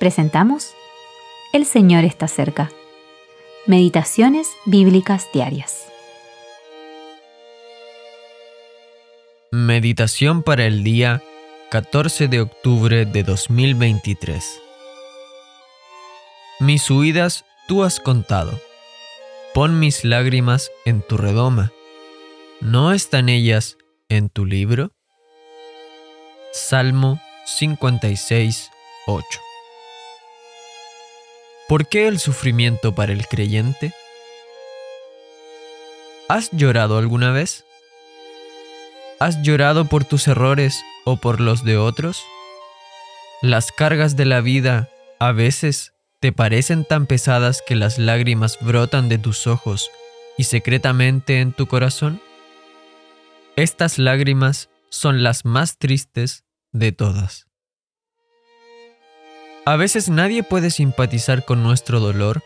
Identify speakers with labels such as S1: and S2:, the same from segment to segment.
S1: presentamos El Señor está cerca. Meditaciones Bíblicas Diarias.
S2: Meditación para el día 14 de octubre de 2023. Mis huidas tú has contado. Pon mis lágrimas en tu redoma. ¿No están ellas en tu libro? Salmo 56, 8. ¿Por qué el sufrimiento para el creyente? ¿Has llorado alguna vez? ¿Has llorado por tus errores o por los de otros? Las cargas de la vida a veces te parecen tan pesadas que las lágrimas brotan de tus ojos y secretamente en tu corazón. Estas lágrimas son las más tristes de todas. A veces nadie puede simpatizar con nuestro dolor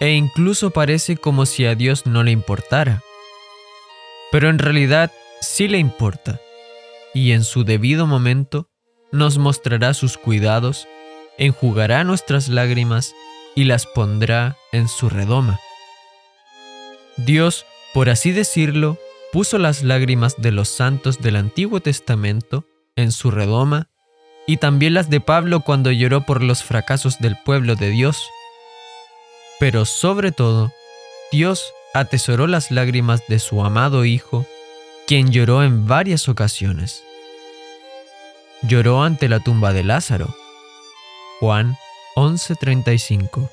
S2: e incluso parece como si a Dios no le importara. Pero en realidad sí le importa y en su debido momento nos mostrará sus cuidados, enjugará nuestras lágrimas y las pondrá en su redoma. Dios, por así decirlo, puso las lágrimas de los santos del Antiguo Testamento en su redoma y también las de Pablo cuando lloró por los fracasos del pueblo de Dios. Pero sobre todo, Dios atesoró las lágrimas de su amado Hijo, quien lloró en varias ocasiones. Lloró ante la tumba de Lázaro. Juan 11:35.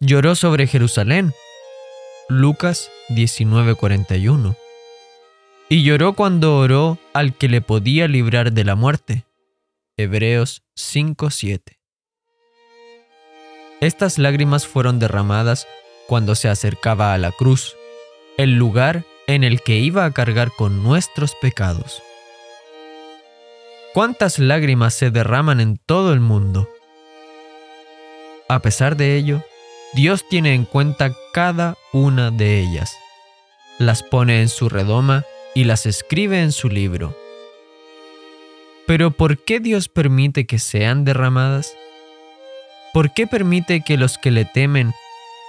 S2: Lloró sobre Jerusalén. Lucas 19:41. Y lloró cuando oró al que le podía librar de la muerte. Hebreos 5:7. Estas lágrimas fueron derramadas cuando se acercaba a la cruz, el lugar en el que iba a cargar con nuestros pecados. ¿Cuántas lágrimas se derraman en todo el mundo? A pesar de ello, Dios tiene en cuenta cada una de ellas, las pone en su redoma y las escribe en su libro. Pero ¿por qué Dios permite que sean derramadas? ¿Por qué permite que los que le temen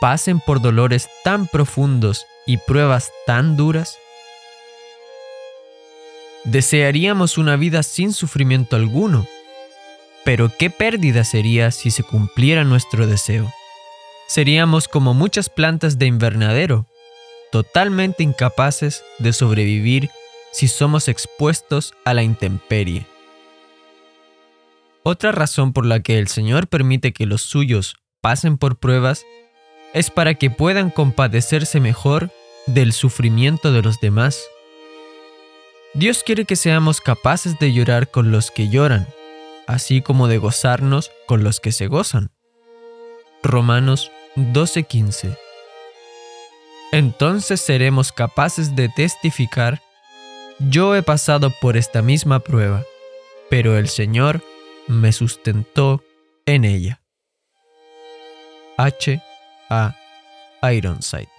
S2: pasen por dolores tan profundos y pruebas tan duras? Desearíamos una vida sin sufrimiento alguno, pero qué pérdida sería si se cumpliera nuestro deseo. Seríamos como muchas plantas de invernadero, totalmente incapaces de sobrevivir si somos expuestos a la intemperie. Otra razón por la que el Señor permite que los suyos pasen por pruebas es para que puedan compadecerse mejor del sufrimiento de los demás. Dios quiere que seamos capaces de llorar con los que lloran, así como de gozarnos con los que se gozan. Romanos 12:15 Entonces seremos capaces de testificar, yo he pasado por esta misma prueba, pero el Señor me sustentó en ella. H. A. Ironside